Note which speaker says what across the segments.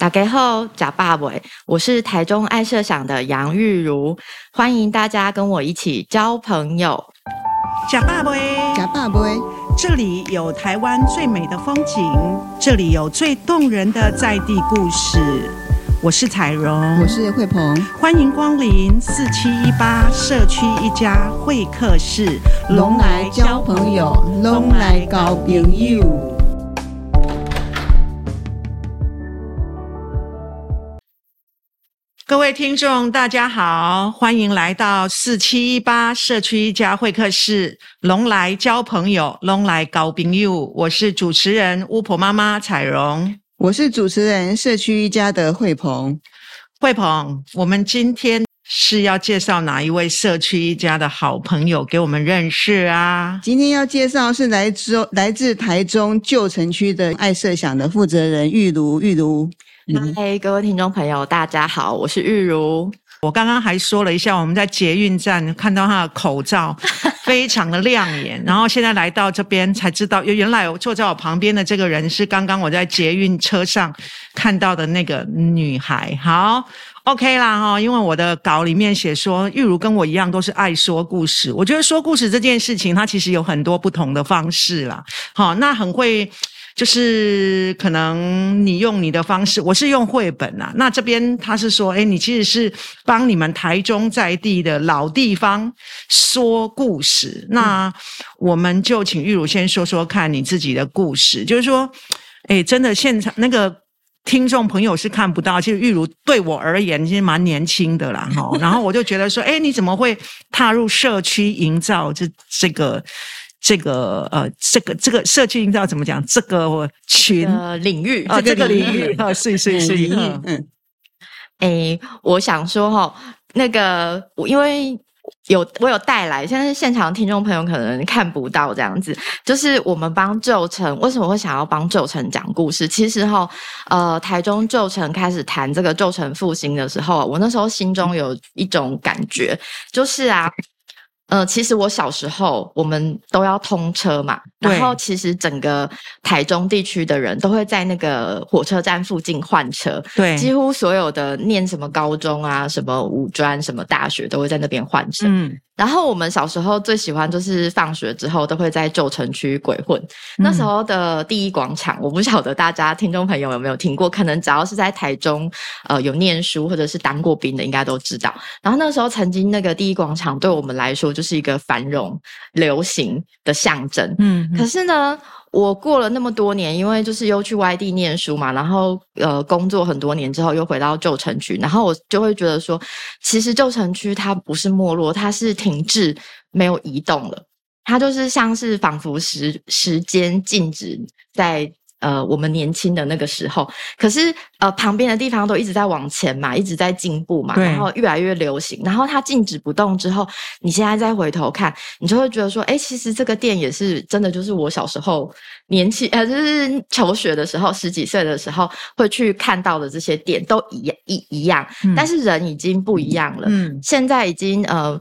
Speaker 1: 大家好，假爸伟，我是台中爱设想的杨玉茹，欢迎大家跟我一起交朋友。
Speaker 2: 假爸伟，
Speaker 3: 假爸伟，
Speaker 2: 这里有台湾最美的风景，这里有最动人的在地故事。我是彩荣，
Speaker 3: 我是惠鹏，
Speaker 2: 欢迎光临四七一八社区一家会客室，
Speaker 3: 拢来交朋友，拢来交朋友。
Speaker 2: 各位听众，大家好，欢迎来到四七一八社区一家会客室，拢来交朋友，拢来交朋友。我是主持人巫婆妈妈彩荣，
Speaker 3: 我是主持人社区一家的惠鹏。
Speaker 2: 惠鹏，我们今天是要介绍哪一位社区一家的好朋友给我们认识啊？
Speaker 3: 今天要介绍是来自来自台中旧城区的爱设想的负责人玉如玉如。
Speaker 1: 嗨，各位听众朋友，大家好，我是玉如。
Speaker 2: 我刚刚还说了一下，我们在捷运站看到他的口罩 非常的亮眼，然后现在来到这边才知道，原来我坐在我旁边的这个人是刚刚我在捷运车上看到的那个女孩。好，OK 啦哈，因为我的稿里面写说，玉如跟我一样都是爱说故事。我觉得说故事这件事情，它其实有很多不同的方式啦。好，那很会。就是可能你用你的方式，我是用绘本啊。那这边他是说，哎，你其实是帮你们台中在地的老地方说故事。那我们就请玉茹先说说看你自己的故事。就是说，哎，真的现场那个听众朋友是看不到，其实玉如对我而言其实蛮年轻的啦，哈。然后我就觉得说，哎，你怎么会踏入社区营造这这个？这个呃，这个这个社区营造怎么讲？这个群
Speaker 1: 领域
Speaker 2: 啊，这个领域啊，是 是是，嗯嗯。
Speaker 1: 诶，我想说哈，那个我因为有我有带来，现在现场听众朋友可能看不到这样子，就是我们帮旧城为什么会想要帮旧城讲故事？其实哈，呃，台中旧城开始谈这个旧城复兴的时候，我那时候心中有一种感觉，就是啊。呃，其实我小时候我们都要通车嘛，然后其实整个台中地区的人都会在那个火车站附近换车，
Speaker 2: 对，
Speaker 1: 几乎所有的念什么高中啊、什么五专、什么大学都会在那边换车，嗯。然后我们小时候最喜欢就是放学之后都会在旧城区鬼混。嗯、那时候的第一广场，我不晓得大家听众朋友有没有听过，可能只要是在台中呃有念书或者是当过兵的，应该都知道。然后那时候曾经那个第一广场对我们来说就是一个繁荣流行的象征。嗯，可是呢。我过了那么多年，因为就是又去外地念书嘛，然后呃工作很多年之后又回到旧城区，然后我就会觉得说，其实旧城区它不是没落，它是停滞，没有移动了，它就是像是仿佛时时间静止在。呃，我们年轻的那个时候，可是呃，旁边的地方都一直在往前嘛，一直在进步嘛，然后越来越流行。然后它静止不动之后，你现在再回头看，你就会觉得说，诶，其实这个店也是真的，就是我小时候年轻呃，就是求学的时候，十几岁的时候会去看到的这些店都一一一样，嗯，但是人已经不一样了。嗯，现在已经呃。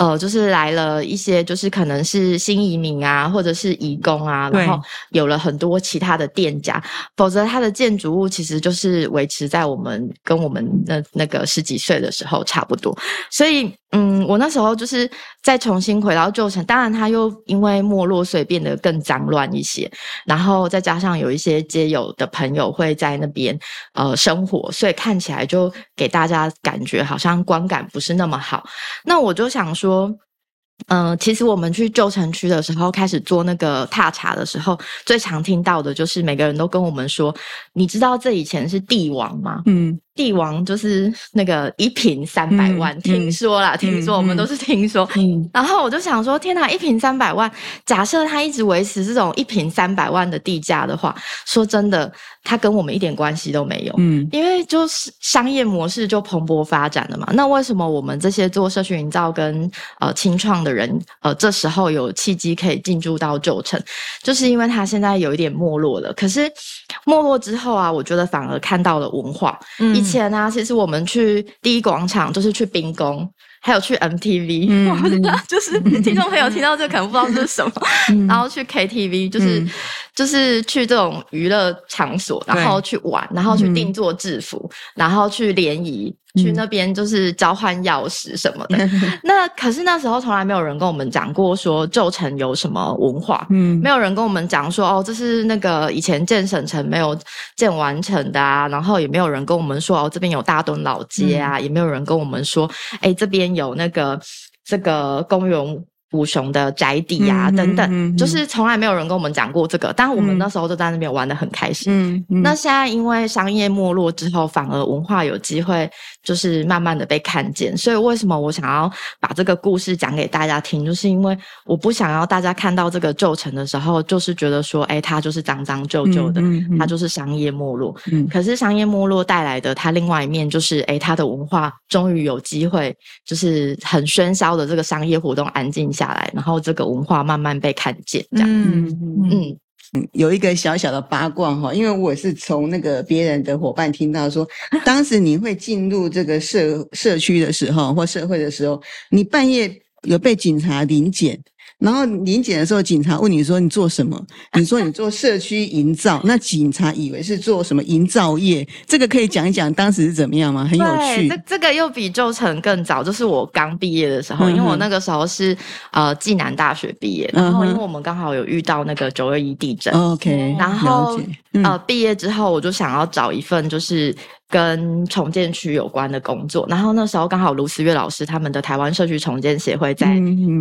Speaker 1: 呃，就是来了一些，就是可能是新移民啊，或者是移工啊，然后有了很多其他的店家，否则它的建筑物其实就是维持在我们跟我们那那个十几岁的时候差不多，所以。嗯，我那时候就是再重新回到旧城，当然它又因为没落，所以变得更脏乱一些。然后再加上有一些街友的朋友会在那边呃生活，所以看起来就给大家感觉好像观感不是那么好。那我就想说。嗯、其实我们去旧城区的时候，开始做那个踏查的时候，最常听到的就是每个人都跟我们说：“你知道这以前是帝王吗？”嗯，帝王就是那个一瓶三百万，嗯、听说啦、嗯，听说、嗯、我们都是听说。嗯，然后我就想说：“天哪，一瓶三百万！假设他一直维持这种一瓶三百万的地价的话，说真的。”他跟我们一点关系都没有，嗯，因为就是商业模式就蓬勃发展了嘛。那为什么我们这些做社区营造跟呃清创的人，呃，这时候有契机可以进驻到旧城，就是因为他现在有一点没落了。可是没落之后啊，我觉得反而看到了文化。嗯，以前啊，其实我们去第一广场就是去冰宫。还有去 MTV，嗯，就是 听众朋友听到这可能不知道这是什么，嗯、然后去 KTV，就是、嗯、就是去这种娱乐场所，然后去玩，然后去定做制服，嗯、然后去联谊。去那边就是交换钥匙什么的，嗯、那可是那时候从来没有人跟我们讲过说旧城有什么文化，嗯，没有人跟我们讲说哦，这是那个以前建省城没有建完成的啊，然后也没有人跟我们说哦，这边有大墩老街啊，嗯、也没有人跟我们说，哎，这边有那个这个公园。五雄的宅邸啊，等等，嗯嗯。嗯、就是从来没有人跟我们讲过这个，但我们那时候就在那边玩得很开心。嗯嗯、那现在因为商业没落之后，反而文化有机会，就是慢慢的被看见。所以为什么我想要把这个故事讲给大家听，就是因为我不想要大家看到这个旧城的时候，就是觉得说，哎，它就是脏脏旧旧的，嗯嗯嗯、它就是商业没落。嗯、可是商业没落带来的它另外一面，就是哎，它的文化终于有机会，就是很喧嚣的这个商业活动安静下来，然后这个文化慢慢被看见，这样。嗯
Speaker 3: 嗯嗯，有一个小小的八卦哈，因为我是从那个别人的伙伴听到说，当时你会进入这个社社区的时候或社会的时候，你半夜有被警察临检。然后临检的时候，警察问你说：“你做什么？” 你说：“你做社区营造。”那警察以为是做什么营造业？这个可以讲一讲当时是怎么样吗？很有趣。
Speaker 1: 这这个又比旧城更早，就是我刚毕业的时候，嗯、因为我那个时候是呃暨南大学毕业，然后因为我们刚好有遇到那个九二一地震。OK，然后、嗯、呃毕业之后，我就想要找一份就是。跟重建区有关的工作，然后那时候刚好卢思月老师他们的台湾社区重建协会在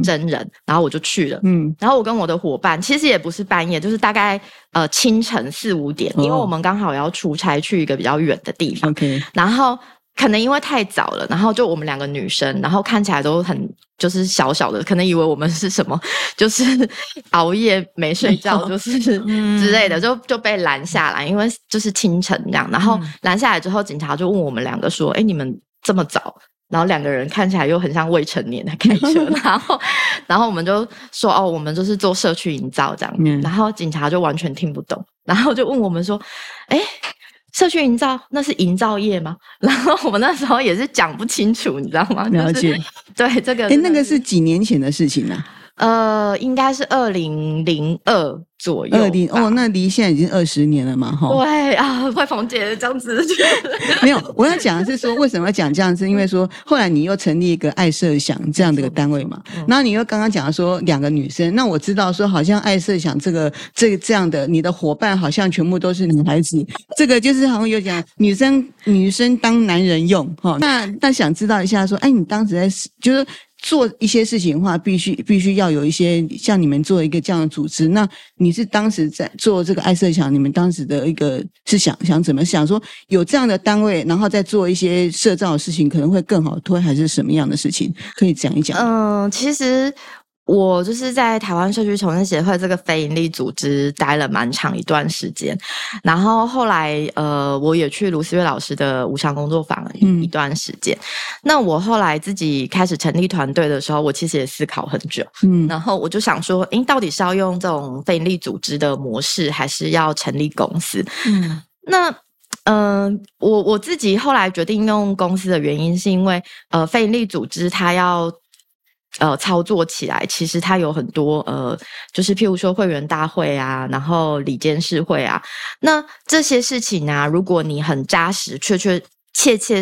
Speaker 1: 真人，嗯嗯、然后我就去了。嗯，然后我跟我的伙伴其实也不是半夜，就是大概呃清晨四五点，哦、因为我们刚好要出差去一个比较远的地方。OK，然后。可能因为太早了，然后就我们两个女生，然后看起来都很就是小小的，可能以为我们是什么，就是熬夜没睡觉，就是之类的，就就被拦下来，因为就是清晨这样。然后拦下来之后，警察就问我们两个说：“哎，你们这么早？”然后两个人看起来又很像未成年的开车，然后然后我们就说：“哦，我们就是做社区营造这样。”然后警察就完全听不懂，然后就问我们说：“哎。”社区营造，那是营造业吗？然后我们那时候也是讲不清楚，你知道吗？
Speaker 3: 了解。
Speaker 1: 对，这个，
Speaker 3: 哎，那个是几年前的事情呢？
Speaker 1: 呃，应该是二零零二。左右，二零
Speaker 3: 哦，那离现在已经二十年了嘛，哈。
Speaker 1: 对啊，快凤姐这样子。
Speaker 3: 没有，我要讲的是说，为什么要讲这样子？因为说后来你又成立一个爱设想这样的一个单位嘛。嗯、然后你又刚刚讲的说两个女生，那我知道说好像爱设想这个这个这样的，你的伙伴好像全部都是女孩子。这个就是好像有讲女生女生当男人用哈。那那想知道一下说，哎，你当时在就是。做一些事情的话，必须必须要有一些像你们做一个这样的组织。那你是当时在做这个爱设想，你们当时的一个是想想怎么想说有这样的单位，然后再做一些社造的事情，可能会更好推，还是什么样的事情？可以讲一讲。
Speaker 1: 嗯，其实。我就是在台湾社区重建协会这个非营利组织待了蛮长一段时间，然后后来呃，我也去卢思月老师的无偿工作坊一段时间。嗯、那我后来自己开始成立团队的时候，我其实也思考很久，嗯，然后我就想说，诶，到底是要用这种非营利组织的模式，还是要成立公司？嗯，那嗯、呃，我我自己后来决定用公司的原因，是因为呃，非营利组织它要。呃，操作起来其实它有很多呃，就是譬如说会员大会啊，然后里监事会啊，那这些事情呢、啊，如果你很扎实、确确切切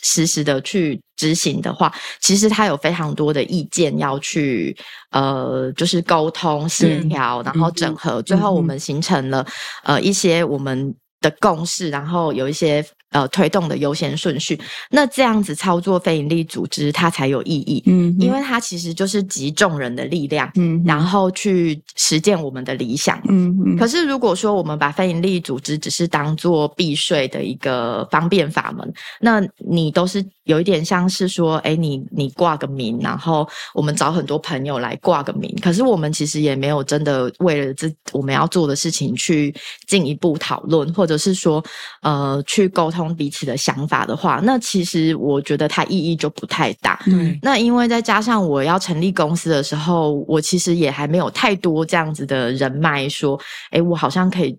Speaker 1: 实实的去执行的话，其实它有非常多的意见要去呃，就是沟通协调，然后整合，嗯、最后我们形成了呃一些我们的共识，然后有一些。呃，推动的优先顺序，那这样子操作非营利组织，它才有意义。嗯，因为它其实就是集众人的力量，嗯，然后去实践我们的理想。嗯嗯，可是如果说我们把非营利组织只是当做避税的一个方便法门，那你都是有一点像是说，诶，你你挂个名，然后我们找很多朋友来挂个名，可是我们其实也没有真的为了这我们要做的事情去进一步讨论，或者是说，呃，去沟通。彼此的想法的话，那其实我觉得它意义就不太大。嗯，那因为再加上我要成立公司的时候，我其实也还没有太多这样子的人脉，说，诶，我好像可以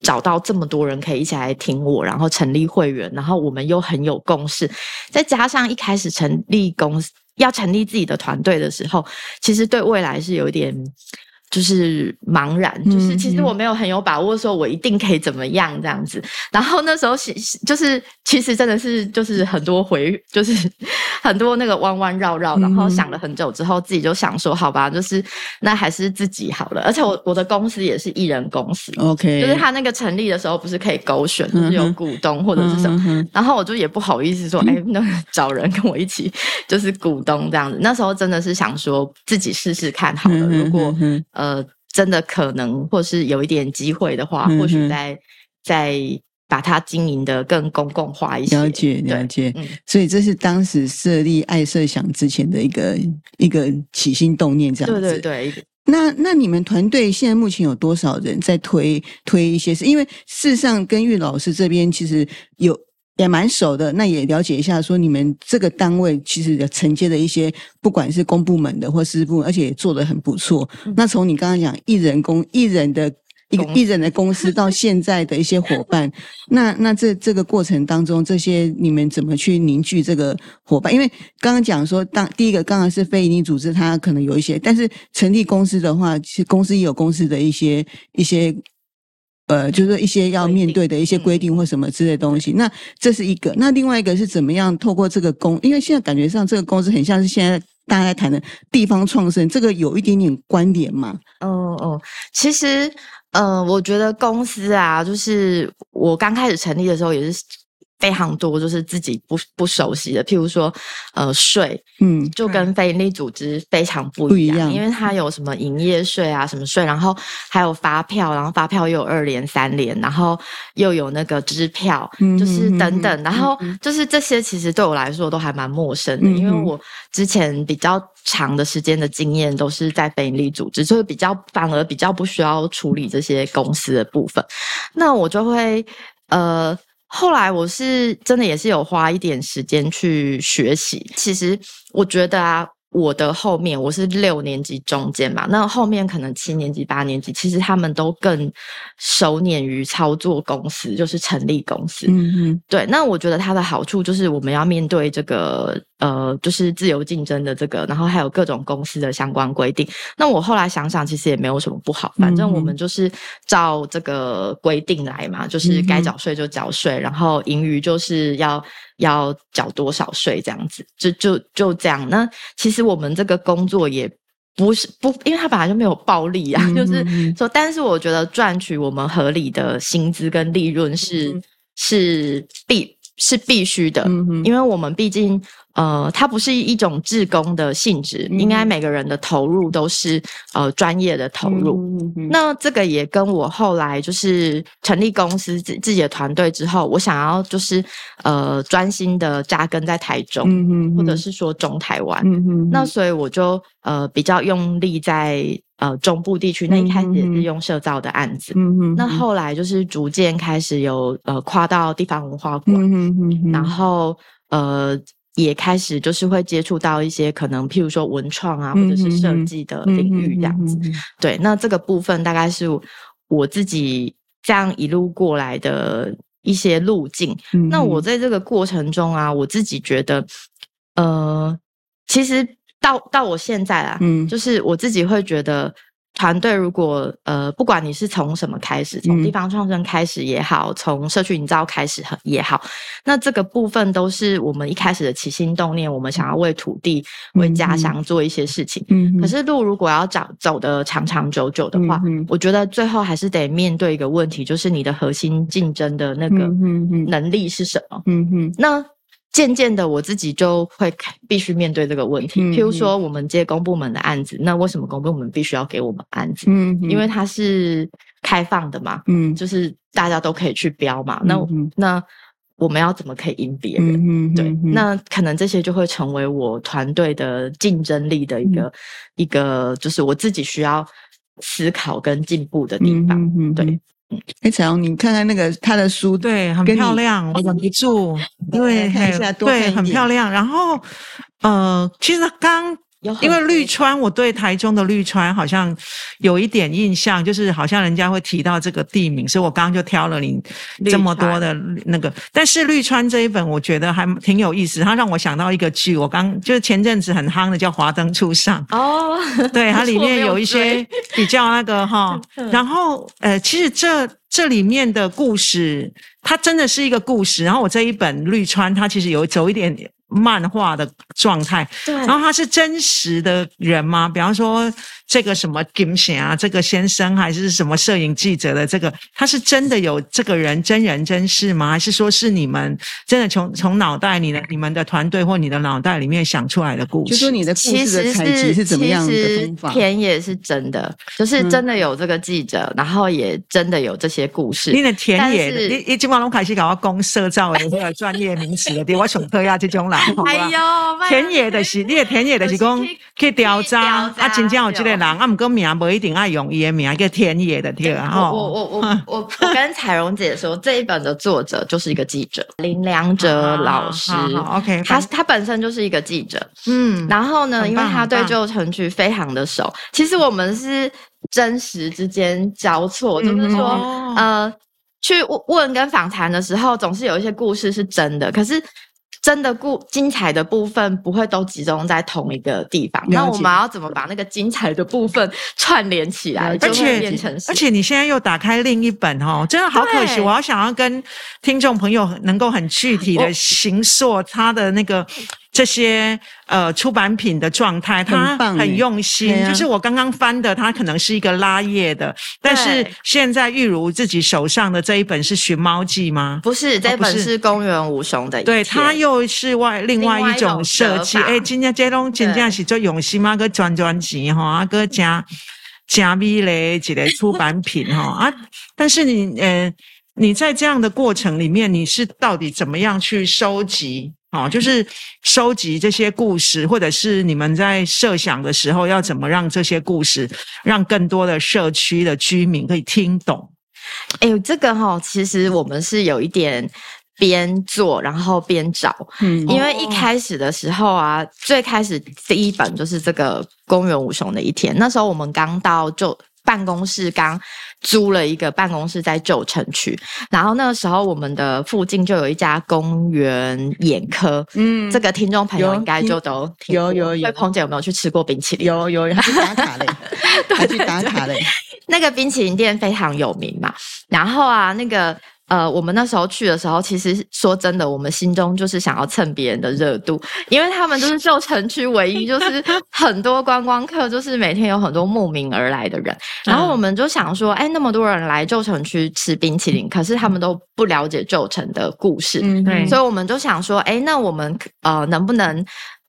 Speaker 1: 找到这么多人可以一起来听我，然后成立会员，然后我们又很有共识，再加上一开始成立公司要成立自己的团队的时候，其实对未来是有点。就是茫然，就是其实我没有很有把握，说我一定可以怎么样这样子。然后那时候是就是其实真的是就是很多回，就是 很多那个弯弯绕绕，然后想了很久之后，自己就想说，好吧，就是那还是自己好了。而且我我的公司也是艺人公司
Speaker 3: ，OK，
Speaker 1: 就是他那个成立的时候不是可以勾选，就是有股东或者是什么，然后我就也不好意思说，哎，那找人跟我一起就是股东这样子。那时候真的是想说自己试试看好了，如果。呃，真的可能，或是有一点机会的话，嗯、或许再再把它经营的更公共化一些。
Speaker 3: 了解，了解。嗯，所以这是当时设立爱设想之前的一个一个起心动念，这样子。
Speaker 1: 对对对。
Speaker 3: 那那你们团队现在目前有多少人在推推一些事？因为事实上，跟玉老师这边其实有。也蛮熟的，那也了解一下，说你们这个单位其实承接的一些，不管是公部门的或私部门，而且也做得很不错。嗯、那从你刚刚讲一人公一人的一个一人的公司到现在的一些伙伴，那那这这个过程当中，这些你们怎么去凝聚这个伙伴？因为刚刚讲说，当第一个刚刚是非营利组织，它可能有一些，但是成立公司的话，其实公司也有公司的一些一些。呃，就是一些要面对的一些规定或什么之类的东西。那这是一个，那另外一个是怎么样透过这个公，因为现在感觉上这个公司很像是现在大家在谈的地方创生，这个有一点点关联嘛？
Speaker 1: 哦哦，其实，呃，我觉得公司啊，就是我刚开始成立的时候也是。非常多就是自己不不熟悉的，譬如说，呃，税，嗯，就跟非营利组织非常不一样，一样，因为它有什么营业税啊，什么税，然后还有发票，然后发票又有二联三联，然后又有那个支票，嗯、就是等等，然后就是这些其实对我来说都还蛮陌生的，嗯、因为我之前比较长的时间的经验都是在非营利组织，所以比较反而比较不需要处理这些公司的部分，那我就会呃。后来我是真的也是有花一点时间去学习。其实我觉得啊，我的后面我是六年级中间嘛，那后面可能七年级、八年级，其实他们都更熟稔于操作公司，就是成立公司。嗯嗯，对。那我觉得它的好处就是我们要面对这个。呃，就是自由竞争的这个，然后还有各种公司的相关规定。那我后来想想，其实也没有什么不好，反正我们就是照这个规定来嘛，就是该缴税就缴税，然后盈余就是要要缴多少税这样子，就就就这样。那其实我们这个工作也不是不，因为它本来就没有暴利啊，就是说，但是我觉得赚取我们合理的薪资跟利润是是必是必须的，因为我们毕竟。呃，它不是一种志工的性质，嗯、应该每个人的投入都是呃专业的投入。那这个也跟我后来就是成立公司自自己的团队之后，我想要就是呃专心的扎根在台中，或者是说中台湾。那所以我就呃比较用力在呃中部地区。那一开始也是用社造的案子，嗯嗯、那后来就是逐渐开始有呃跨到地方文化馆，嗯嗯、然后呃。也开始就是会接触到一些可能，譬如说文创啊，或者是设计的领域这样子。嗯嗯嗯嗯、对，那这个部分大概是我自己这样一路过来的一些路径。嗯、那我在这个过程中啊，我自己觉得，呃，其实到到我现在啊，嗯，就是我自己会觉得。团队如果呃，不管你是从什么开始，从地方创生开始也好，从、嗯、社区营造开始也好，那这个部分都是我们一开始的起心动念，我们想要为土地、嗯、为家乡做一些事情。嗯，可是路如果要找走的长长久久的话，嗯、我觉得最后还是得面对一个问题，就是你的核心竞争的那个能力是什么？嗯嗯，那。渐渐的，我自己就会必须面对这个问题。譬如说，我们接公部门的案子，那为什么公部门必须要给我们案子？嗯，因为它是开放的嘛，嗯，就是大家都可以去标嘛。那那我们要怎么可以赢别人？对，那可能这些就会成为我团队的竞争力的一个一个，就是我自己需要思考跟进步的地方。对。
Speaker 3: 哎，彩虹，你看看那个他的书，
Speaker 2: 对，很漂亮，我忍不住，对，看一下，对，很漂亮。然后，呃，其实刚因为绿川，我对台中的绿川好像有一点印象，就是好像人家会提到这个地名，所以我刚刚就挑了你这么多的那个。但是绿川这一本我觉得还挺有意思，它让我想到一个剧，我刚就是前阵子很夯的叫《华灯初上》哦，对，它里面有一些比较那个 哈，然后呃，其实这这里面的故事，它真的是一个故事。然后我这一本绿川，它其实有走一点点。漫画的状态，对，然后他是真实的人吗？比方说这个什么金贤啊，这个先生还是什么摄影记者的这个，他是真的有这个人真人真事吗？还是说是你们真的从从脑袋你的你们的团队或你的脑袋里面想出来的故事？
Speaker 3: 就说你的故事的采集是怎么样的方法？
Speaker 1: 田野是真的，就是真的有这个记者，嗯、然后也真的有这些故事。
Speaker 2: 你的田野，是你你今晚拢开始搞我公社造的这个专业名词的，对我上课呀这种啦。
Speaker 1: 哎呦，
Speaker 2: 田野的是，你的田野的是讲去调查，啊，真正有这个人，啊，不过名不一定爱用伊的名，叫田野的对啊。
Speaker 1: 我我我我我我跟彩蓉姐说，这一本的作者就是一个记者林良哲老师。
Speaker 2: OK，
Speaker 1: 他他本身就是一个记者，嗯，然后呢，因为他对旧城区非常的熟，其实我们是真实之间交错，就是说，呃，去问跟访谈的时候，总是有一些故事是真的，可是。真的故精彩的部分不会都集中在同一个地方，那我们要怎么把那个精彩的部分串联起来？而且
Speaker 2: 而且你现在又打开另一本哦，真的好可惜！我要想要跟听众朋友能够很具体的形塑他的那个。这些呃出版品的状态，他很用心。就是我刚刚翻的，它可能是一个拉页的，但是现在玉如自己手上的这一本是《寻猫记》吗？
Speaker 1: 不是，这本是宫原武雄的。
Speaker 2: 对，它又是外另外一种设计。哎，今天这种真正是做用心嘛，个专专辑哈，啊个加加米嘞几类出版品哈 啊。但是你呃，你在这样的过程里面，你是到底怎么样去收集？哦，就是收集这些故事，或者是你们在设想的时候，要怎么让这些故事让更多的社区的居民可以听懂？
Speaker 1: 哎呦，这个哈、哦，其实我们是有一点边做然后边找，嗯，因为一开始的时候啊，哦、最开始第一本就是这个公园五雄的一天，那时候我们刚到就。办公室刚租了一个办公室在旧城区，然后那个时候我们的附近就有一家公园眼科，嗯，这个听众朋友应该就都
Speaker 3: 有有有。
Speaker 1: 彭姐有没有去吃过冰淇淋？
Speaker 3: 有有，还去打卡嘞，还去打卡嘞。
Speaker 1: 那个冰淇淋店非常有名嘛，然后啊，那个。呃，我们那时候去的时候，其实说真的，我们心中就是想要蹭别人的热度，因为他们就是旧城区唯一，就是很多观光客，就是每天有很多慕名而来的人。然后我们就想说，哎，那么多人来旧城区吃冰淇淋，可是他们都不了解旧城的故事，嗯，对。所以我们就想说，哎，那我们呃能不能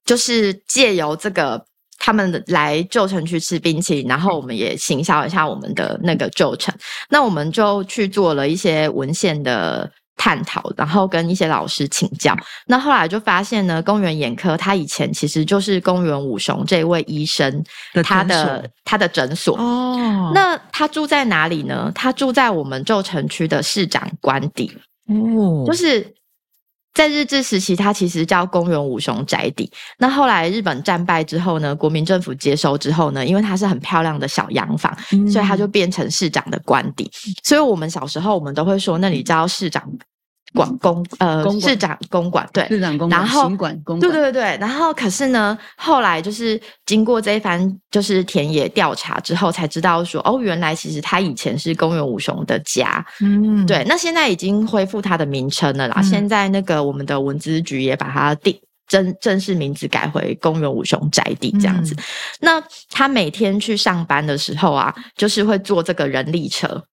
Speaker 1: 就是借由这个。他们来旧城区吃冰淇淋，然后我们也行销一下我们的那个旧城。那我们就去做了一些文献的探讨，然后跟一些老师请教。那后来就发现呢，公园眼科他以前其实就是公园武雄这位医生他的他的诊所哦。那他住在哪里呢？他住在我们旧城区的市长官邸哦，就是。在日治时期，它其实叫公园五雄宅邸。那后来日本战败之后呢，国民政府接收之后呢，因为它是很漂亮的小洋房，嗯、所以它就变成市长的官邸。所以我们小时候，我们都会说那里叫市长。管公呃，公市长公馆对，
Speaker 3: 市长公馆，然后
Speaker 1: 对对对对，然后可是呢，后来就是经过这一番就是田野调查之后，才知道说哦，原来其实他以前是公园五雄的家，嗯，对，那现在已经恢复他的名称了啦。嗯、现在那个我们的文资局也把它定正正式名字改回公园五雄宅地这样子。嗯、那他每天去上班的时候啊，就是会坐这个人力车。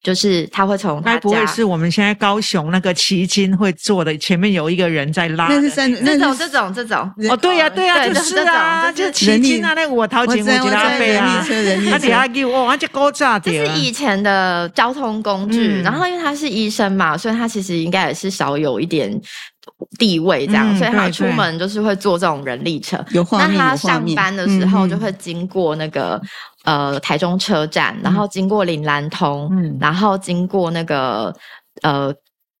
Speaker 1: 就是他会从，
Speaker 2: 该不会是我们现在高雄那个旗津会做的，前面有一个人在拉，
Speaker 1: 那是三这种这种这种。
Speaker 2: 哦，对呀对呀，就是啊，就是旗津啊，那个我掏钱我记得阿飞啊，他底下给我，而且高炸的，
Speaker 1: 这是以前的交通工具，然后因为他是医生嘛，所以他其实应该也是少有一点地位这样，所以他出门就是会坐这种人力车，那他上班的时候就会经过那个。呃，台中车站，然后经过岭南通，嗯，然后经过那个呃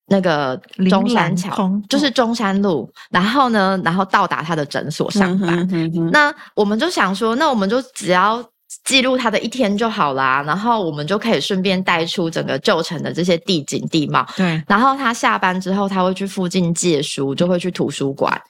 Speaker 1: 那个中山桥，就是中山路，然后呢，然后到达他的诊所上班。那我们就想说，那我们就只要。记录他的一天就好啦，然后我们就可以顺便带出整个旧城的这些地景地貌。
Speaker 2: 对，
Speaker 1: 然后他下班之后，他会去附近借书，就会去图书馆。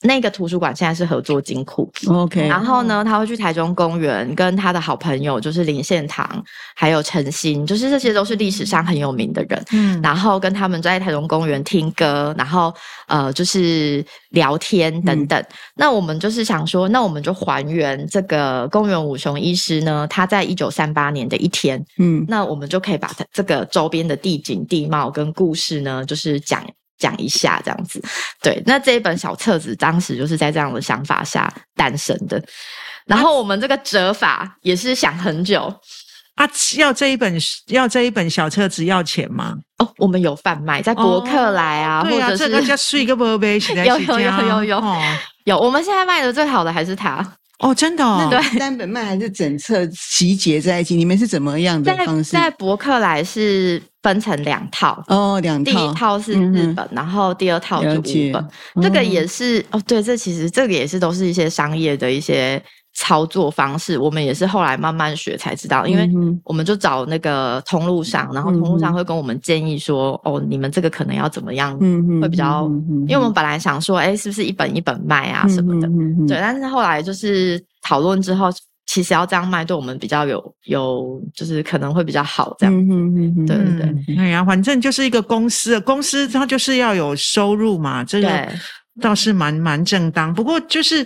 Speaker 1: 那个图书馆现在是合作金库。
Speaker 3: OK。
Speaker 1: 然后呢，他会去台中公园，跟他的好朋友就是林献堂，还有陈新，就是这些都是历史上很有名的人。嗯。然后跟他们在台中公园听歌，然后呃，就是聊天等等。嗯、那我们就是想说，那我们就还原这个公园五雄医师呢，他在一九三八年的一天，嗯，那我们就可以把它这个周边的地景地貌跟故事呢，就是讲讲一下这样子。对，那这一本小册子当时就是在这样的想法下诞生的。然后我们这个折法也是想很久
Speaker 2: 啊，要这一本要这一本小册子要钱吗？
Speaker 1: 哦，我们有贩卖在博客来啊，
Speaker 2: 哦、
Speaker 1: 或者是、
Speaker 2: 啊、这个叫睡个宝贝，
Speaker 1: 有有有有有、哦、有，我们现在卖的最好的还是它。
Speaker 2: 哦，真的哦，
Speaker 1: 对，
Speaker 3: 单本卖还是整册集结在一起？你们是怎么样的方式？
Speaker 1: 在博客来是分成两套
Speaker 3: 哦，两套，
Speaker 1: 第一套是日本，嗯、然后第二套是五本。这个也是哦，哦，对，这其实这个也是都是一些商业的一些。操作方式，我们也是后来慢慢学才知道，因为我们就找那个通路上，然后通路上会跟我们建议说，哦，你们这个可能要怎么样，会比较，因为我们本来想说，哎，是不是一本一本卖啊什么的，对，但是后来就是讨论之后，其实要这样卖，对我们比较有有，就是可能会比较好这样，对对对，
Speaker 2: 哎呀，反正就是一个公司，公司它就是要有收入嘛，这个倒是蛮蛮正当，不过就是。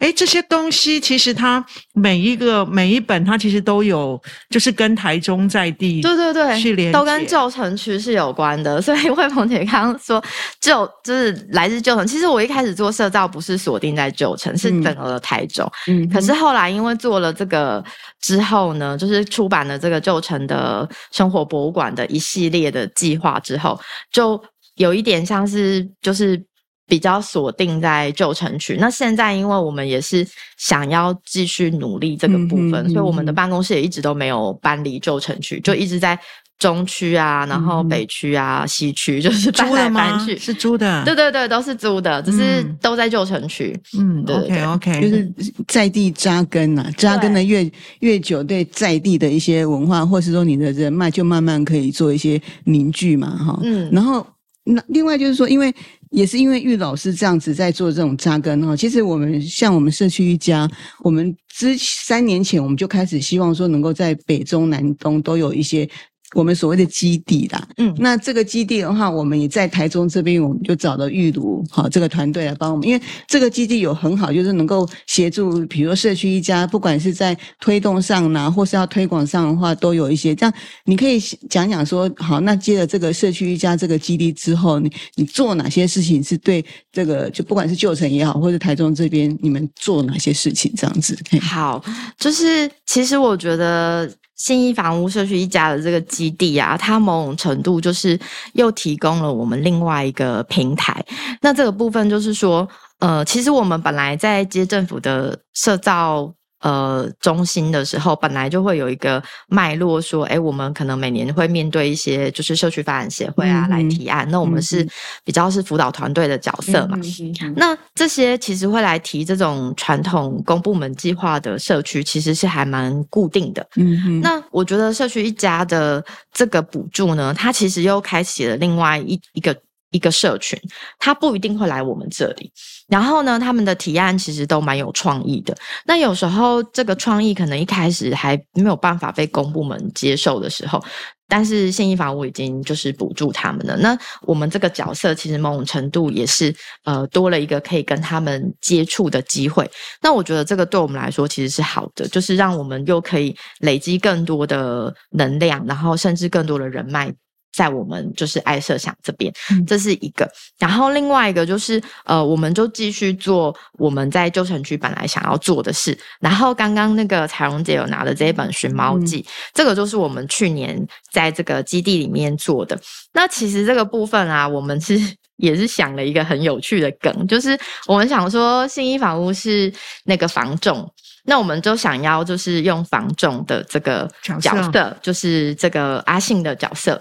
Speaker 2: 哎，这些东西其实它每一个每一本，它其实都有，就是跟台中在地
Speaker 1: 对对对，去连都跟旧城区是有关的。所以惠鹏姐刚刚说旧就是来自旧城，其实我一开始做社造不是锁定在旧城，是整个台中。嗯，可是后来因为做了这个之后呢，就是出版了这个旧城的生活博物馆的一系列的计划之后，就有一点像是就是。比较锁定在旧城区，那现在因为我们也是想要继续努力这个部分，嗯嗯嗯、所以我们的办公室也一直都没有搬离旧城区，就一直在中区啊，然后北区啊、嗯、西区，就是搬来搬去，
Speaker 2: 是租的，
Speaker 1: 对对对，都是租的，只是都在旧城区。
Speaker 2: 嗯，对
Speaker 3: ，OK OK，就是在地扎根啊，扎根的越越久，对在地的一些文化，或是说你的人脉，就慢慢可以做一些凝聚嘛，哈。嗯，然后那另外就是说，因为。也是因为玉老师这样子在做这种扎根哈，其实我们像我们社区一家，我们之三年前我们就开始希望说能够在北中南东都有一些。我们所谓的基地啦，嗯，那这个基地的话，我们也在台中这边，我们就找了玉如好这个团队来帮我们，因为这个基地有很好，就是能够协助，比如说社区一家，不管是在推动上呢，或是要推广上的话，都有一些。这样你可以讲讲说，好，那接了这个社区一家这个基地之后，你你做哪些事情是对这个，就不管是旧城也好，或者台中这边，你们做哪些事情？这样子。
Speaker 1: 好，就是其实我觉得。新一房屋社区一家的这个基地啊，它某种程度就是又提供了我们另外一个平台。那这个部分就是说，呃，其实我们本来在接政府的社造。呃，中心的时候本来就会有一个脉络，说，哎，我们可能每年会面对一些就是社区发展协会啊、嗯、来提案，那我们是比较是辅导团队的角色嘛。嗯、那这些其实会来提这种传统公部门计划的社区，其实是还蛮固定的。嗯，那我觉得社区一家的这个补助呢，它其实又开启了另外一一个。一个社群，他不一定会来我们这里。然后呢，他们的提案其实都蛮有创意的。那有时候这个创意可能一开始还没有办法被公部门接受的时候，但是信义房屋已经就是补助他们了。那我们这个角色其实某种程度也是呃多了一个可以跟他们接触的机会。那我觉得这个对我们来说其实是好的，就是让我们又可以累积更多的能量，然后甚至更多的人脉。在我们就是爱设想这边，这是一个。然后另外一个就是，呃，我们就继续做我们在旧城区本来想要做的事。然后刚刚那个彩蓉姐有拿的这一本《寻猫记》，嗯，这个就是我们去年在这个基地里面做的。那其实这个部分啊，我们是 也是想了一个很有趣的梗，就是我们想说信义房屋是那个房仲，那我们就想要就是用房仲的这个角色，角色就是这个阿信的角色。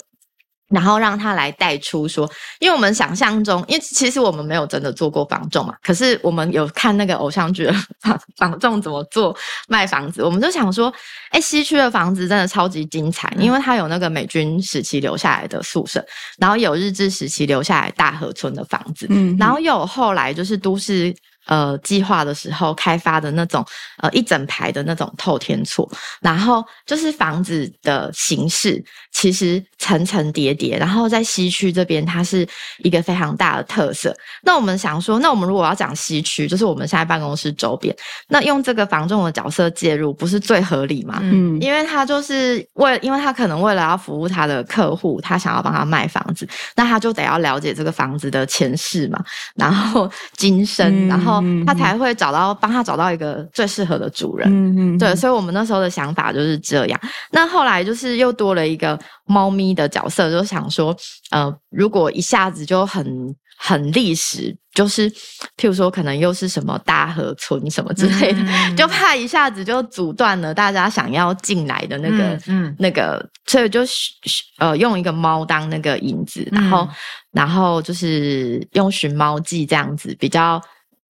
Speaker 1: 然后让他来带出说，因为我们想象中，因为其实我们没有真的做过房仲嘛，可是我们有看那个偶像剧的 房房仲怎么做卖房子，我们就想说，哎，西区的房子真的超级精彩，因为它有那个美军时期留下来的宿舍，然后有日治时期留下来大河村的房子，嗯，然后又有后来就是都市。呃，计划的时候开发的那种，呃，一整排的那种透天厝，然后就是房子的形式，其实层层叠叠，然后在西区这边，它是一个非常大的特色。那我们想说，那我们如果要讲西区，就是我们现在办公室周边，那用这个房仲的角色介入，不是最合理吗？嗯，因为他就是为，因为他可能为了要服务他的客户，他想要帮他卖房子，那他就得要了解这个房子的前世嘛，然后今生，然后。他才会找到帮他找到一个最适合的主人，嗯嗯，对，所以我们那时候的想法就是这样。那后来就是又多了一个猫咪的角色，就想说，呃，如果一下子就很很历史，就是譬如说可能又是什么大河村什么之类的，嗯、就怕一下子就阻断了大家想要进来的那个，嗯，嗯。那个，所以就呃用一个猫当那个影子，然后、嗯、然后就是用寻猫记这样子比较。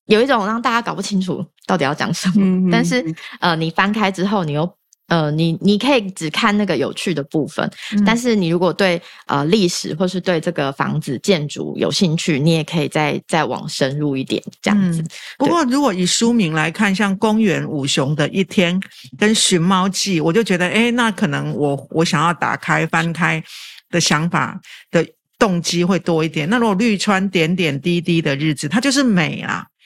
Speaker 1: 有一种让大家搞不清楚到底要讲什么，嗯、但是呃，你翻开之后，你又呃，你你可以只看那个有趣的部分，嗯、但是你如果对呃历史或是对这个房子建筑有兴趣，你也可以再再往深入一点这样子。嗯、
Speaker 2: 不过，如果以书名来看，像《公园五雄的一天》跟《寻猫记》，我就觉得，哎，那可能我我想要打开翻开的想法的动机会多一点。那如果绿川点点滴滴的日子，它就是美啊。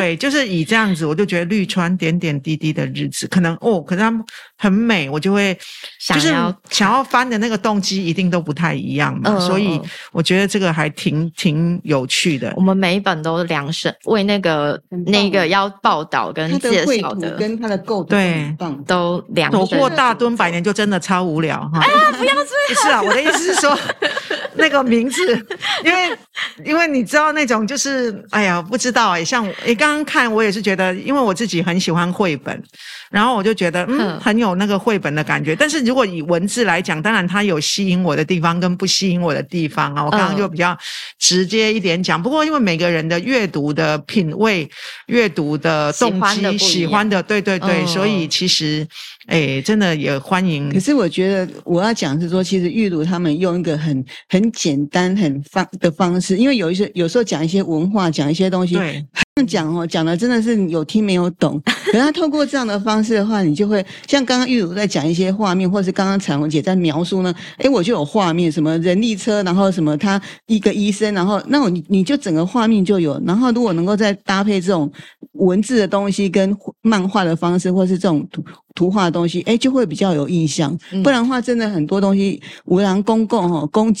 Speaker 2: 对，就是以这样子，我就觉得绿川点点滴滴的日子，可能哦，可能它很美，我就会就是想要翻的那个动机一定都不太一样嘛，嗯、所以我觉得这个还挺挺有趣的。
Speaker 1: 我们每一本都量身为那个那个要报道跟介绍的，
Speaker 3: 跟他的构图
Speaker 2: 对
Speaker 1: 都量身。
Speaker 2: 走过大墩百年就真的超无聊哈！
Speaker 1: 哎呀，不要这样！
Speaker 2: 不是啊，我的意思是说 那个名字，因为因为你知道那种就是哎呀，不知道哎，像。你刚刚看，我也是觉得，因为我自己很喜欢绘本，然后我就觉得，嗯，很有那个绘本的感觉。但是如果以文字来讲，当然它有吸引我的地方跟不吸引我的地方啊。我刚刚就比较直接一点讲。不过因为每个人的阅读的品味、阅读的动机、喜欢的，对对对，所以其实。哎，真的也欢迎。
Speaker 3: 可是我觉得我要讲是说，其实玉如他们用一个很很简单、很方的方式，因为有一些有时候讲一些文化，讲一些东西，对，讲哦，讲的真的是有听没有懂。可是他透过这样的方式的话，你就会像刚刚玉如在讲一些画面，或是刚刚彩虹姐在描述呢，哎，我就有画面，什么人力车，然后什么他一个医生，然后那我你你就整个画面就有。然后如果能够再搭配这种文字的东西，跟漫画的方式，或是这种图图画的东西，哎，就会比较有印象。不然的话，真的很多东西无人公共哈公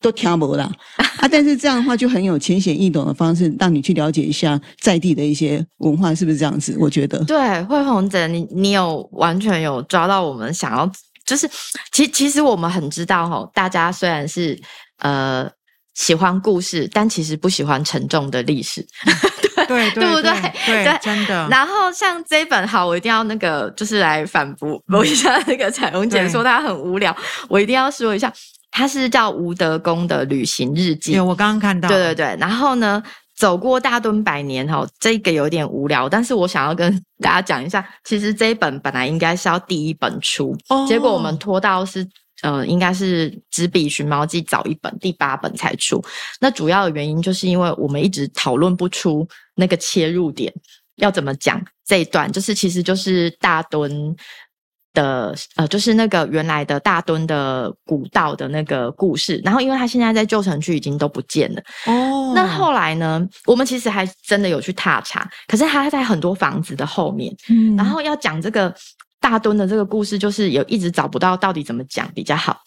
Speaker 3: 都听不啦 啊。但是这样的话，就很有浅显易懂的方式，让你去了解一下在地的一些文化，是不是这样子？我觉得
Speaker 1: 对，慧红姐，你你有完全有抓到我们想要，就是其其实我们很知道哈，大家虽然是呃喜欢故事，但其实不喜欢沉重的历史。
Speaker 2: 对，对不对？对，对真的。
Speaker 1: 然后像这一本，好，我一定要那个，就是来反驳 驳一下那个彩虹姐说她很无聊，我一定要说一下，它是叫吴德公的旅行日记。
Speaker 2: 对，我刚刚看到。
Speaker 1: 对对对。然后呢，走过大墩百年，哈，这个有点无聊，但是我想要跟大家讲一下，其实这一本本来应该是要第一本出，哦、结果我们拖到是。呃，应该是只比《寻猫记》早一本，第八本才出。那主要的原因就是因为我们一直讨论不出那个切入点，要怎么讲这一段，就是其实就是大墩的，呃，就是那个原来的大墩的古道的那个故事。然后，因为他现在在旧城区已经都不见了哦。那后来呢，我们其实还真的有去踏查，可是他在很多房子的后面。嗯，然后要讲这个。大墩的这个故事，就是有一直找不到到底怎么讲比较好。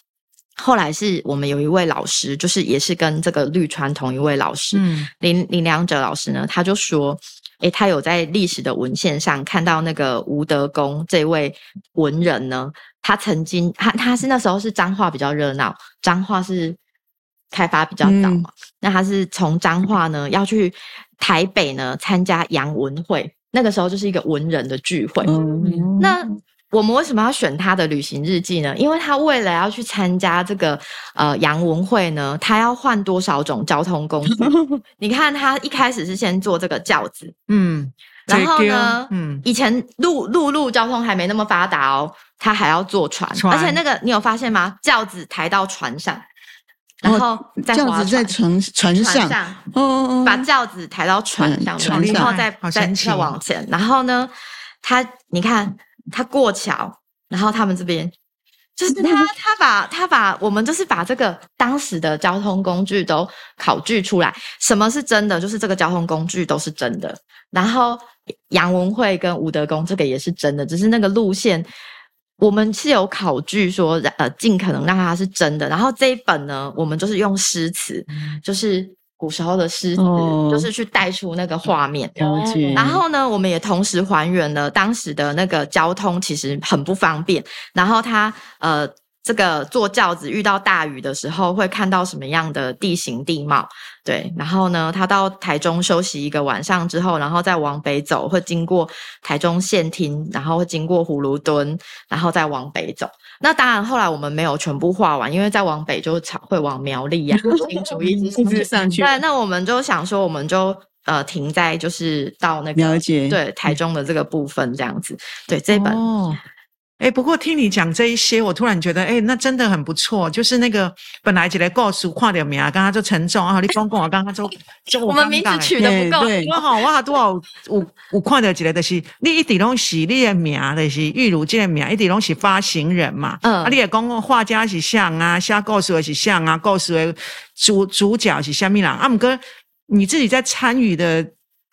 Speaker 1: 后来是我们有一位老师，就是也是跟这个绿川同一位老师，嗯，林林良哲老师呢，他就说，诶，他有在历史的文献上看到那个吴德公这位文人呢，他曾经他他是那时候是彰化比较热闹，彰化是开发比较早嘛，嗯、那他是从彰化呢要去台北呢参加洋文会。那个时候就是一个文人的聚会，嗯、那我们为什么要选他的旅行日记呢？因为他为了要去参加这个呃杨文会呢，他要换多少种交通工具？你看他一开始是先坐这个轿子，嗯，然后呢，嗯，以前陆陆路交通还没那么发达哦，他还要坐船，船而且那个你有发现吗？轿子抬到船上，然后再
Speaker 3: 轿子在船船上，
Speaker 1: 船上哦，把轿子抬到船上，嗯、船上然后再再再往前，然后呢，他你看。他过桥，然后他们这边就是他，他把他把我们就是把这个当时的交通工具都考据出来，什么是真的，就是这个交通工具都是真的。然后杨文慧跟吴德公这个也是真的，只是那个路线我们是有考据说，呃，尽可能让它是真的。然后这一本呢，我们就是用诗词，就是。古时候的诗词，哦、就是去带出那个画面。了解。然后呢，我们也同时还原了当时的那个交通，其实很不方便。然后他呃，这个坐轿子遇到大雨的时候，会看到什么样的地形地貌？对。然后呢，他到台中休息一个晚上之后，然后再往北走，会经过台中县厅，然后会经过葫芦墩，然后再往北走。那当然，后来我们没有全部画完，因为再往北就会往苗栗呀、啊，新竹一直上去。对，那我们就想说，我们就呃停在就是到那个了解对台中的这个部分这样子。对，这本。哦哎，不过听你讲这一些，我突然觉得，哎，那真的很不错。就是那个本来一个故事看到名，刚刚就沉重啊。你公公啊刚刚就 就我们名字取得不够，我好我好多少有有看到一个的是你一直拢是你的名，就是玉如这个名，一直拢是发行人嘛。嗯，啊，你也讲画家是像啊，写故事的是像啊，故事的主主角是虾米人？啊，姆哥，你自己在参与的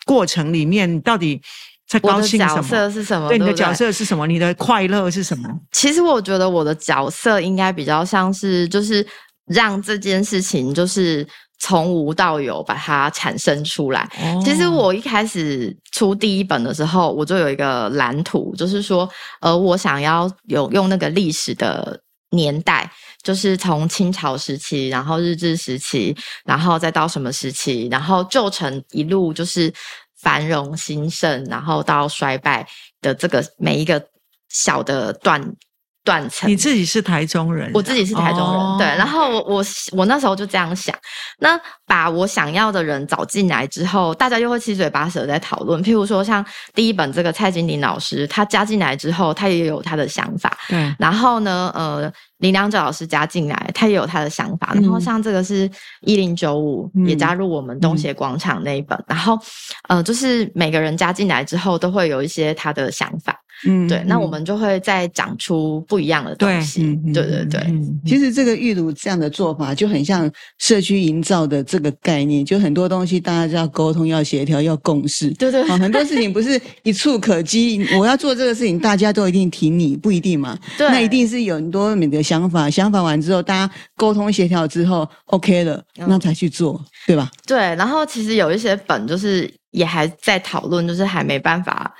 Speaker 1: 过程里面，到底？在高兴什么？我的角色是什么？你的角色是什么？你的快乐是什么？其实我觉得我的角色应该比较像是，就是让这件事情就是从无到有把它产生出来。哦、其实我一开始出第一本的时候，我就有一个蓝图，就是说，呃，我想要有用那个历史的年代，就是从清朝时期，然后日治时期，然后再到什么时期，然后旧城一路就是。繁荣兴盛，然后到衰败的这个每一个小的段断层。你自己是台中人，我自己是台中人，哦、对。然后我我我那时候就这样想，那把我想要的人找进来之后，大家又会七嘴八舌在讨论。譬如说，像第一本这个蔡金玲老师，他加进来之后，他也有他的想法。对。然后呢，呃。林良哲老师加进来，他也有他的想法。然后像这个是一零九五也加入我们东协广场那一本。嗯、然后，呃，就是每个人加进来之后，都会有一些他的想法。嗯，对，那我们就会再长出不一样的东西。对，对对对。
Speaker 3: 其实这个玉如这样的做法就很像社区营造的这个概念，就很多东西大家就要沟通、要协调、要共识。对对。很多事情不是一触可及。我要做这个事情，大家都一定挺你，不一定嘛。对。那一定是有很多你的想法，想法完之后，大家沟通协调之后，OK 了，那才去做，对吧？
Speaker 1: 对。然后其实有一些本就是也还在讨论，就是还没办法。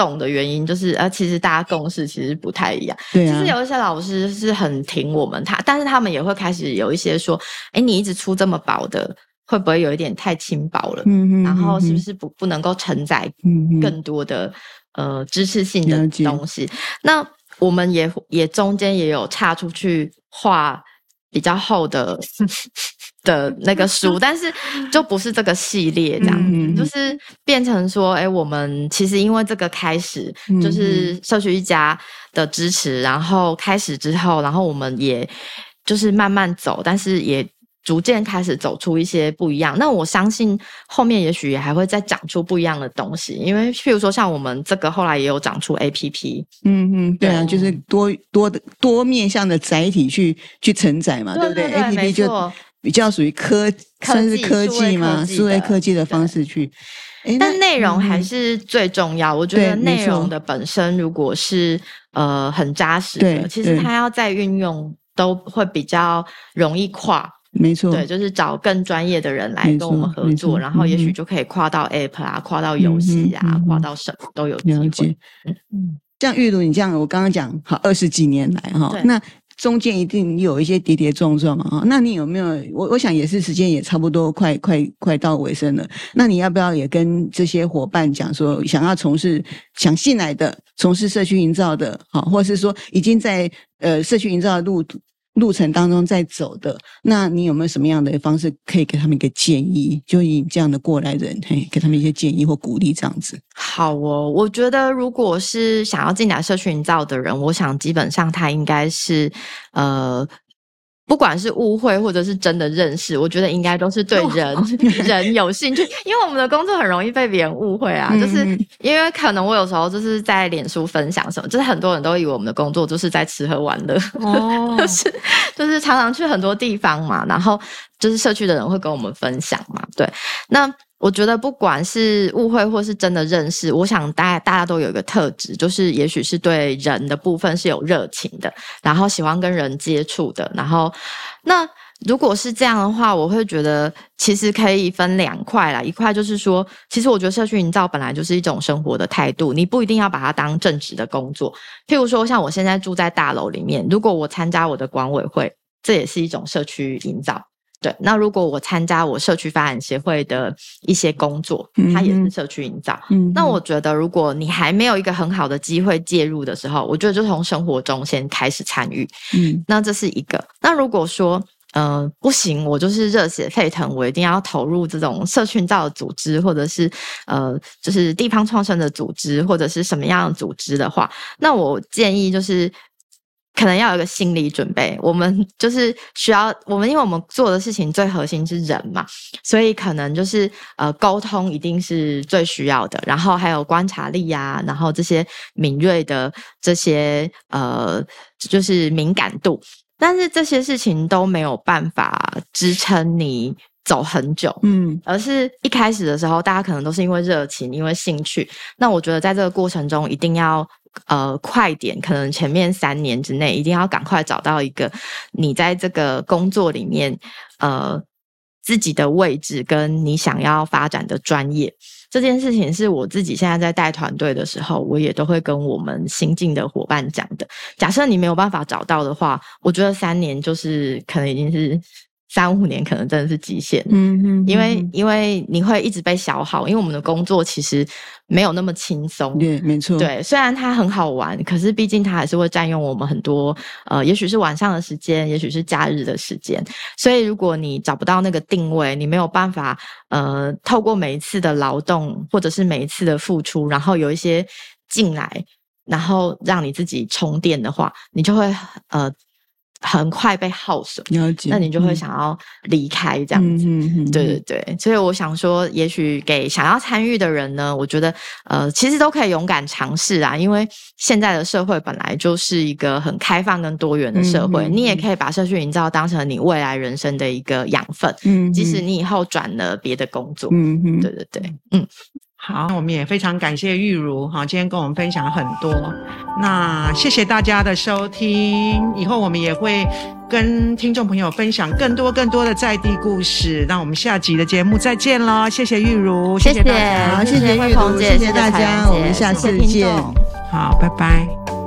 Speaker 1: 懂的原因就是，呃，其实大家共识其实不太一样。对啊。其实有一些老师是很挺我们他，但是他们也会开始有一些说，哎，你一直出这么薄的，会不会有一点太轻薄了？嗯嗯。然后是不是不不能够承载更多的呃知识性的东西？那我们也也中间也有岔出去画比较厚的。的那个书，但是就不是这个系列这样子，嗯、就是变成说，哎，我们其实因为这个开始，就是社区一家的支持，然后开始之后，然后我们也就是慢慢走，但是也逐渐开始走出一些不一样。那我相信后面也许也还会再长出不一样的东西，因为譬如说像我们这个后来也有长出 APP，
Speaker 3: 嗯嗯，对啊，就是多多的多面向的载体去去承载嘛，对不对，？APP
Speaker 1: 没错。
Speaker 3: 比较属于科，算是科技嘛，数位科技的方式去，
Speaker 1: 但内容还是最重要。我觉得内容的本身如果是呃很扎实的，其实它要再运用都会比较容易跨。
Speaker 3: 没错，
Speaker 1: 对，就是找更专业的人来跟我们合作，然后也许就可以跨到 App 啊，跨到游戏啊，跨到什么都有机会。
Speaker 3: 嗯嗯，像玉如你这样，我刚刚讲好二十几年来哈，那。中间一定有一些跌跌撞撞嘛哈。那你有没有？我我想也是时间也差不多快快快到尾声了。那你要不要也跟这些伙伴讲说，想要从事想进来的从事社区营造的，好，或是说已经在呃社区营造的路路程当中在走的，那你有没有什么样的方式可以给他们一个建议？就以这样的过来人，嘿，给他们一些建议或鼓励，这样子。
Speaker 1: 好哦，我觉得如果是想要进来社群营造的人，我想基本上他应该是呃。不管是误会或者是真的认识，我觉得应该都是对人 人有兴趣，因为我们的工作很容易被别人误会啊，就是因为可能我有时候就是在脸书分享什么，就是很多人都以为我们的工作就是在吃喝玩乐，哦，就是就是常常去很多地方嘛，然后就是社区的人会跟我们分享嘛，对，那。我觉得不管是误会或是真的认识，我想大家大家都有一个特质，就是也许是对人的部分是有热情的，然后喜欢跟人接触的。然后，那如果是这样的话，我会觉得其实可以分两块啦。一块就是说，其实我觉得社区营造本来就是一种生活的态度，你不一定要把它当正职的工作。譬如说，像我现在住在大楼里面，如果我参加我的管委会，这也是一种社区营造。对，那如果我参加我社区发展协会的一些工作，它也是社区营造。嗯，那我觉得如果你还没有一个很好的机会介入的时候，我觉得就从生活中先开始参与。嗯，那这是一个。那如果说，呃，不行，我就是热血沸腾，我一定要投入这种社区营造的组织，或者是呃，就是地方创生的组织，或者是什么样的组织的话，那我建议就是。可能要有一个心理准备，我们 就是需要我们，因为我们做的事情最核心是人嘛，所以可能就是呃沟通一定是最需要的，然后还有观察力呀，然后这些敏锐的这些呃就是敏感度，但是这些事情都没有办法支撑你走很久，嗯，而是一开始的时候，大家可能都是因为热情，因为兴趣，那我觉得在这个过程中一定要。呃，快点！可能前面三年之内，一定要赶快找到一个你在这个工作里面，呃，自己的位置跟你想要发展的专业。这件事情是我自己现在在带团队的时候，我也都会跟我们新进的伙伴讲的。假设你没有办法找到的话，我觉得三年就是可能已经是。三五年可能真的是极限，嗯嗯，因为因为你会一直被消耗，因为我们的工作其实没有那么轻松，
Speaker 3: 对，没错，
Speaker 1: 对，虽然它很好玩，可是毕竟它还是会占用我们很多，呃，也许是晚上的时间，也许是假日的时间，所以如果你找不到那个定位，你没有办法，呃，透过每一次的劳动或者是每一次的付出，然后有一些进来，然后让你自己充电的话，你就会呃。很快被耗损，了解，那你就会想要离开这样子。嗯嗯嗯、对对对，所以我想说，也许给想要参与的人呢，我觉得呃，其实都可以勇敢尝试啊，因为现在的社会本来就是一个很开放跟多元的社会，嗯、你也可以把社区营造当成你未来人生的一个养分。嗯，即使你以后转了别的工作。嗯嗯，对对对，嗯。
Speaker 2: 好，我们也非常感谢玉茹哈，今天跟我们分享很多。那谢谢大家的收听，以后我们也会跟听众朋友分享更多更多的在地故事。那我们下集的节目再见喽，谢谢玉茹，谢谢大家，
Speaker 3: 谢谢玉如，谢谢大家，我们下次见，
Speaker 2: 好，拜拜。